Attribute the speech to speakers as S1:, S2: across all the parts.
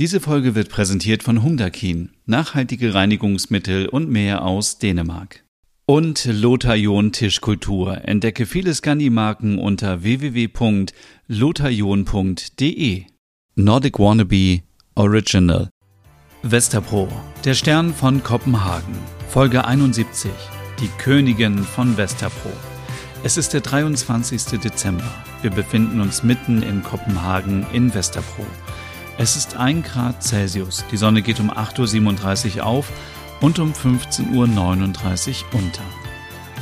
S1: Diese Folge wird präsentiert von Humdakin, nachhaltige Reinigungsmittel und mehr aus Dänemark. Und Lothar John Tischkultur. Entdecke viele Scandi-Marken unter www.lotharjon.de. Nordic Wannabe Original. Westerpro, der Stern von Kopenhagen. Folge 71. Die Königin von Westerpro. Es ist der 23. Dezember. Wir befinden uns mitten in Kopenhagen in Westerpro. Es ist 1 Grad Celsius. Die Sonne geht um 8.37 Uhr auf und um 15.39 Uhr unter.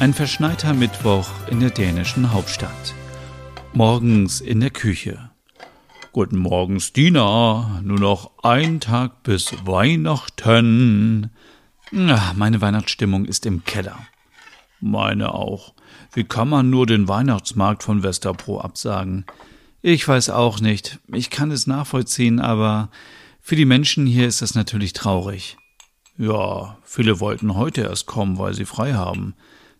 S1: Ein verschneiter Mittwoch in der dänischen Hauptstadt. Morgens in der Küche. Guten Morgen, Stina. Nur noch ein Tag bis Weihnachten. Ach, meine Weihnachtsstimmung ist im Keller. Meine auch. Wie kann man nur den Weihnachtsmarkt von Westerpro absagen? Ich weiß auch nicht. Ich kann es nachvollziehen, aber für die Menschen hier ist das natürlich traurig. Ja, viele wollten heute erst kommen, weil sie frei haben.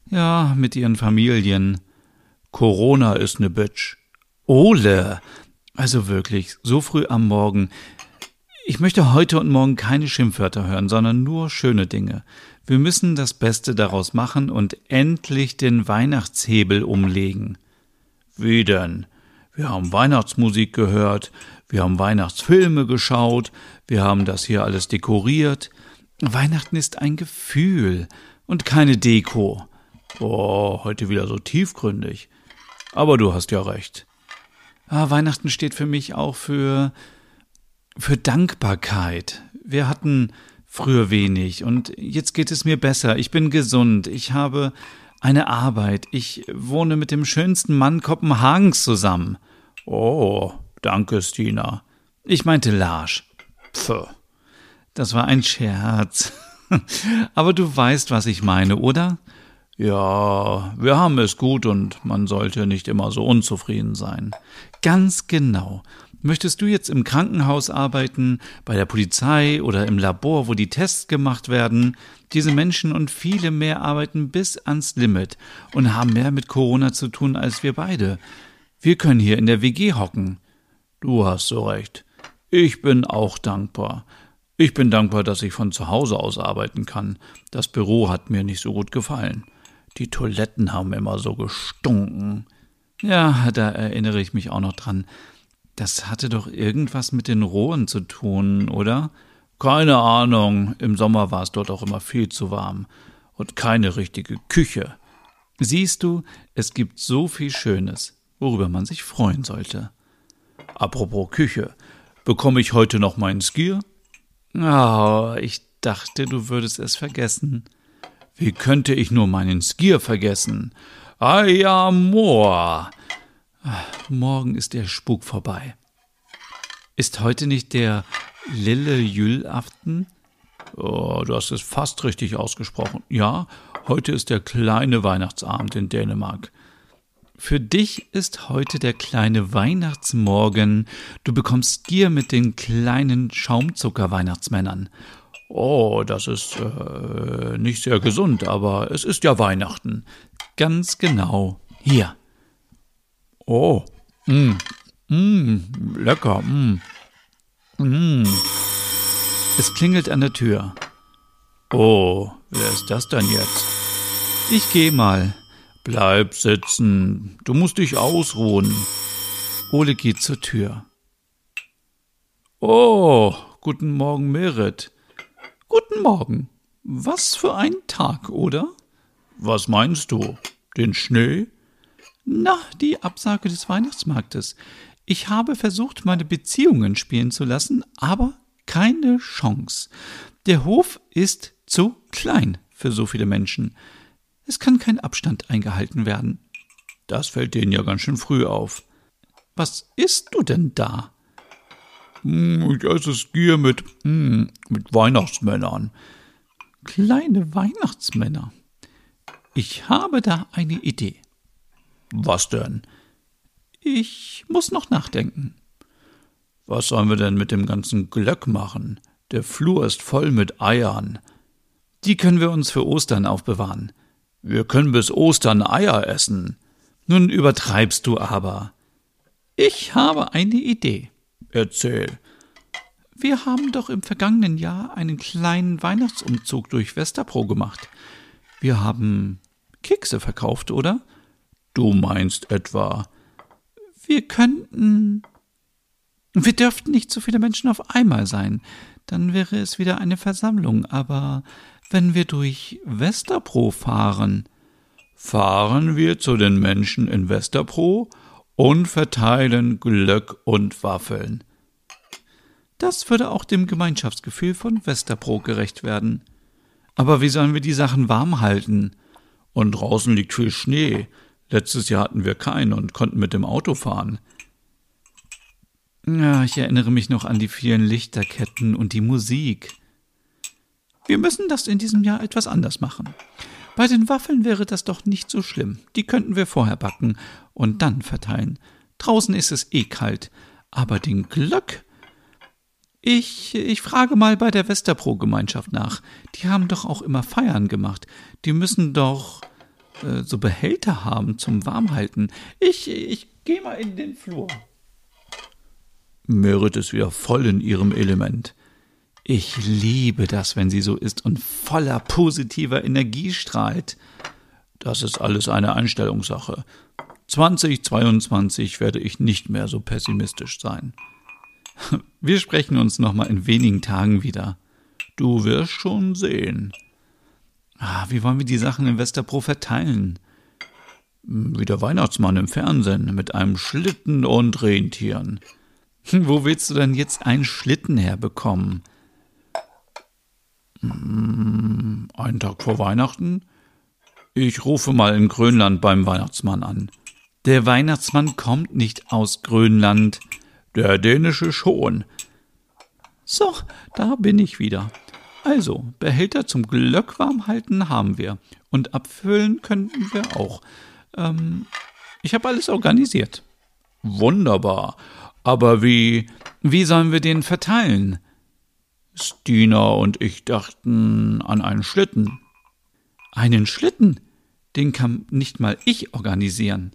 S1: Ja, mit ihren Familien. Corona ist ne Bitch. Ole! Also wirklich, so früh am Morgen. Ich möchte heute und morgen keine Schimpfwörter hören, sondern nur schöne Dinge. Wir müssen das Beste daraus machen und endlich den Weihnachtshebel umlegen. Wie denn? Wir haben Weihnachtsmusik gehört, wir haben Weihnachtsfilme geschaut, wir haben das hier alles dekoriert. Weihnachten ist ein Gefühl und keine Deko. Oh, heute wieder so tiefgründig. Aber du hast ja recht. Ah, Weihnachten steht für mich auch für für Dankbarkeit. Wir hatten früher wenig und jetzt geht es mir besser. Ich bin gesund. Ich habe eine Arbeit. Ich wohne mit dem schönsten Mann Kopenhagens zusammen. Oh, danke, Stina. Ich meinte Larsch. Pfff. Das war ein Scherz. Aber du weißt, was ich meine, oder? Ja, wir haben es gut und man sollte nicht immer so unzufrieden sein. Ganz genau. Möchtest du jetzt im Krankenhaus arbeiten, bei der Polizei oder im Labor, wo die Tests gemacht werden? Diese Menschen und viele mehr arbeiten bis ans Limit und haben mehr mit Corona zu tun als wir beide. Wir können hier in der WG hocken. Du hast so recht. Ich bin auch dankbar. Ich bin dankbar, dass ich von zu Hause aus arbeiten kann. Das Büro hat mir nicht so gut gefallen. Die Toiletten haben immer so gestunken. Ja, da erinnere ich mich auch noch dran. Das hatte doch irgendwas mit den Rohren zu tun, oder? Keine Ahnung. Im Sommer war es dort auch immer viel zu warm. Und keine richtige Küche. Siehst du, es gibt so viel Schönes worüber man sich freuen sollte. Apropos Küche, bekomme ich heute noch meinen Skier? Ah, oh, ich dachte, du würdest es vergessen. Wie könnte ich nur meinen Skier vergessen? Ah ja, Moor. Morgen ist der Spuk vorbei. Ist heute nicht der Lille Jülaften? Oh, du hast es fast richtig ausgesprochen. Ja, heute ist der kleine Weihnachtsabend in Dänemark. Für dich ist heute der kleine Weihnachtsmorgen. Du bekommst Gier mit den kleinen Schaumzucker-Weihnachtsmännern. Oh, das ist äh, nicht sehr gesund, aber es ist ja Weihnachten. Ganz genau. Hier. Oh, mm, mm, lecker, mm, mm. Es klingelt an der Tür. Oh, wer ist das denn jetzt? Ich geh mal. Bleib sitzen, du musst dich ausruhen. Ole geht zur Tür. Oh, guten Morgen, Merit. Guten Morgen. Was für ein Tag, oder? Was meinst du? Den Schnee? Na, die Absage des Weihnachtsmarktes. Ich habe versucht, meine Beziehungen spielen zu lassen, aber keine Chance. Der Hof ist zu klein für so viele Menschen. Es kann kein Abstand eingehalten werden. Das fällt denen ja ganz schön früh auf. Was isst du denn da? Hm, ich esse Skier mit, hm, mit Weihnachtsmännern. Kleine Weihnachtsmänner. Ich habe da eine Idee. Was denn? Ich muss noch nachdenken. Was sollen wir denn mit dem ganzen Glöck machen? Der Flur ist voll mit Eiern. Die können wir uns für Ostern aufbewahren. Wir können bis Ostern Eier essen. Nun übertreibst du aber. Ich habe eine Idee. Erzähl. Wir haben doch im vergangenen Jahr einen kleinen Weihnachtsumzug durch Westerpro gemacht. Wir haben Kekse verkauft, oder?
S2: Du meinst etwa.
S1: Wir könnten. Wir dürften nicht so viele Menschen auf einmal sein. Dann wäre es wieder eine Versammlung. Aber wenn wir durch Westerpro fahren.
S2: Fahren wir zu den Menschen in Westerpro und verteilen Glöck und Waffeln.
S1: Das würde auch dem Gemeinschaftsgefühl von Westerpro gerecht werden. Aber wie sollen wir die Sachen warm halten?
S2: Und draußen liegt viel Schnee. Letztes Jahr hatten wir keinen und konnten mit dem Auto fahren.
S1: Ja, ich erinnere mich noch an die vielen Lichterketten und die Musik. Wir müssen das in diesem Jahr etwas anders machen. Bei den Waffeln wäre das doch nicht so schlimm. Die könnten wir vorher backen und dann verteilen. Draußen ist es eh kalt. Aber den Glöck ich, ich frage mal bei der Westerpro-Gemeinschaft nach. Die haben doch auch immer Feiern gemacht. Die müssen doch äh, so Behälter haben zum Warmhalten. Ich, ich gehe mal in den Flur.
S2: Merit ist wieder voll in ihrem Element.
S1: Ich liebe das, wenn sie so ist und voller positiver Energie strahlt.
S2: Das ist alles eine Einstellungssache. 2022 werde ich nicht mehr so pessimistisch sein.
S1: Wir sprechen uns noch mal in wenigen Tagen wieder.
S2: Du wirst schon sehen.
S1: Ah, wie wollen wir die Sachen in Westerpro verteilen?
S2: Wie der Weihnachtsmann im Fernsehen mit einem Schlitten und Rentieren.
S1: Wo willst du denn jetzt einen Schlitten herbekommen?
S2: Hm, einen Tag vor Weihnachten? Ich rufe mal in Grönland beim Weihnachtsmann an.
S1: Der Weihnachtsmann kommt nicht aus Grönland.
S2: Der dänische schon.
S1: So, da bin ich wieder. Also, Behälter zum Glöck warm halten haben wir. Und abfüllen könnten wir auch. Ähm, ich habe alles organisiert.
S2: Wunderbar. Aber wie.
S1: Wie sollen wir den verteilen?
S2: Stina und ich dachten an einen Schlitten.
S1: Einen Schlitten? Den kann nicht mal ich organisieren.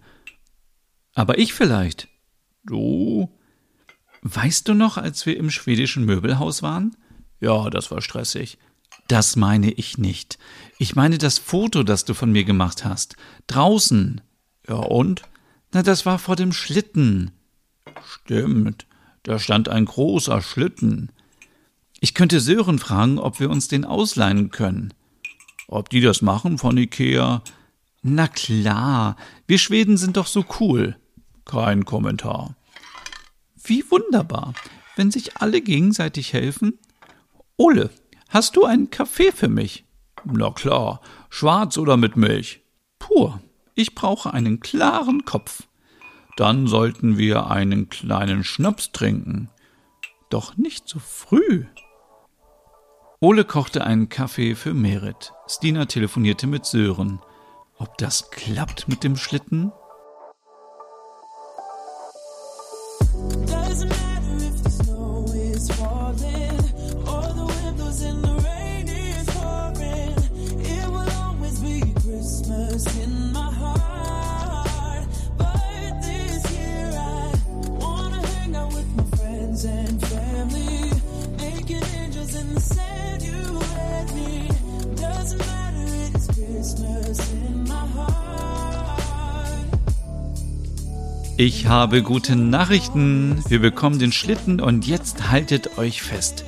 S1: Aber ich vielleicht.
S2: Du?
S1: Weißt du noch, als wir im schwedischen Möbelhaus waren?
S2: Ja, das war stressig.
S1: Das meine ich nicht. Ich meine das Foto, das du von mir gemacht hast. Draußen.
S2: Ja, und?
S1: Na, das war vor dem Schlitten.
S2: Stimmt. Da stand ein großer Schlitten.
S1: Ich könnte Sören fragen, ob wir uns den ausleihen können.
S2: Ob die das machen von Ikea?
S1: Na klar. Wir Schweden sind doch so cool.
S2: Kein Kommentar.
S1: Wie wunderbar, wenn sich alle gegenseitig helfen. Ole, hast du einen Kaffee für mich?
S2: Na klar, schwarz oder mit Milch?
S1: Pur. Ich brauche einen klaren Kopf.
S2: Dann sollten wir einen kleinen Schnaps trinken.
S1: Doch nicht so früh. Ole kochte einen Kaffee für Merit. Stina telefonierte mit Sören. Ob das klappt mit dem Schlitten? Ich habe gute Nachrichten. Wir bekommen den Schlitten und jetzt haltet euch fest.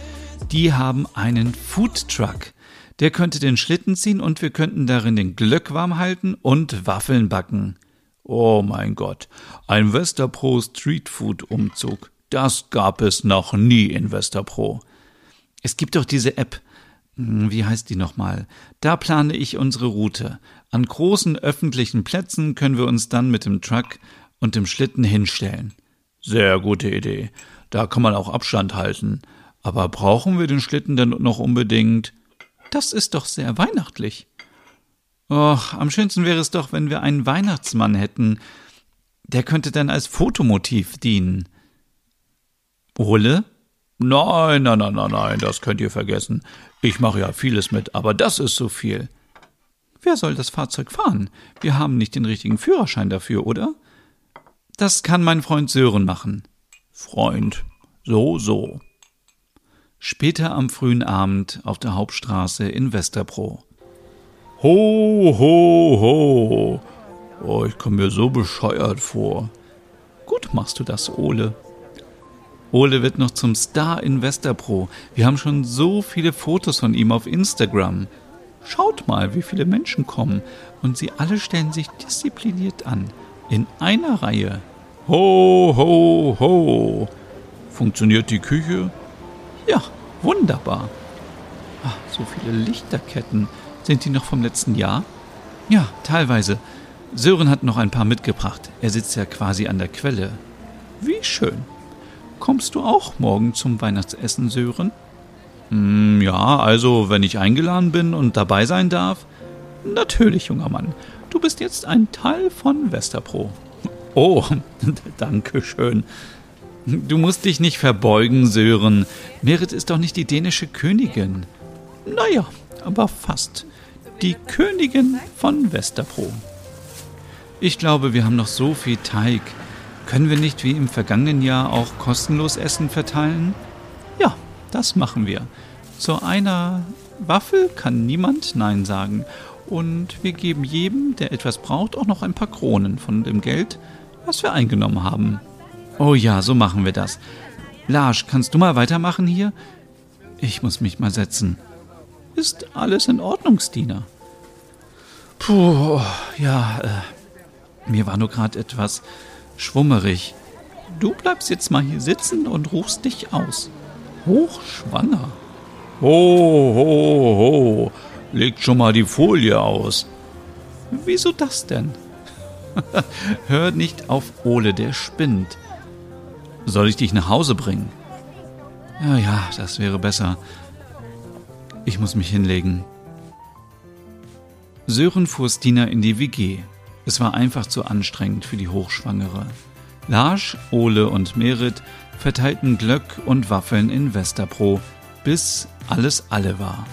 S1: Die haben einen Food Truck. Der könnte den Schlitten ziehen und wir könnten darin den Glöck warm halten und Waffeln backen.
S2: Oh mein Gott, ein Westerpro Street Food Umzug. Das gab es noch nie in Westerpro.
S1: Es gibt doch diese App. Hm, wie heißt die nochmal? Da plane ich unsere Route. An großen öffentlichen Plätzen können wir uns dann mit dem Truck und dem Schlitten hinstellen.
S2: Sehr gute Idee. Da kann man auch Abstand halten. Aber brauchen wir den Schlitten denn noch unbedingt?
S1: Das ist doch sehr weihnachtlich. Och, am schönsten wäre es doch, wenn wir einen Weihnachtsmann hätten. Der könnte dann als Fotomotiv dienen.
S2: Ole? Nein, nein, nein, nein, nein, das könnt ihr vergessen. Ich mache ja vieles mit, aber das ist so viel.
S1: Wer soll das Fahrzeug fahren? Wir haben nicht den richtigen Führerschein dafür, oder? Das kann mein Freund Sören machen.
S2: Freund, so, so.
S1: Später am frühen Abend auf der Hauptstraße in Westerpro.
S2: Ho, ho, ho. Oh, ich komme mir so bescheuert vor.
S1: Gut machst du das, Ole. Ole wird noch zum Star in Westerpro. Wir haben schon so viele Fotos von ihm auf Instagram. Schaut mal, wie viele Menschen kommen. Und sie alle stellen sich diszipliniert an. In einer Reihe.
S2: Ho, ho, ho. Funktioniert die Küche?
S1: Ja, wunderbar. Ach, so viele Lichterketten. Sind die noch vom letzten Jahr? Ja, teilweise. Sören hat noch ein paar mitgebracht. Er sitzt ja quasi an der Quelle. Wie schön. Kommst du auch morgen zum Weihnachtsessen, Sören?
S2: Hm, ja, also wenn ich eingeladen bin und dabei sein darf.
S1: Natürlich, junger Mann. Du bist jetzt ein Teil von Westerpro.
S2: Oh, danke schön.
S1: Du musst dich nicht verbeugen, Sören. Merit ist doch nicht die dänische Königin. Naja, aber fast die Königin von Westerpro. Ich glaube, wir haben noch so viel Teig. Können wir nicht wie im vergangenen Jahr auch kostenlos Essen verteilen? Ja, das machen wir. Zu einer Waffel kann niemand Nein sagen. Und wir geben jedem, der etwas braucht, auch noch ein paar Kronen von dem Geld, was wir eingenommen haben. Oh ja, so machen wir das. Lars, kannst du mal weitermachen hier? Ich muss mich mal setzen. Ist alles in Ordnung, Stina? Puh, ja, äh, mir war nur gerade etwas schwummerig. Du bleibst jetzt mal hier sitzen und ruhst dich aus. Hochschwanger.
S2: Ho, ho, ho. Legt schon mal die Folie aus.
S1: Wieso das denn? Hör nicht auf Ole, der spinnt. Soll ich dich nach Hause bringen? Ja, ja, das wäre besser. Ich muss mich hinlegen. Sören fuhr Stina in die WG. Es war einfach zu anstrengend für die Hochschwangere. Lars, Ole und Merit verteilten Glöck und Waffeln in Westerpro, bis alles alle war.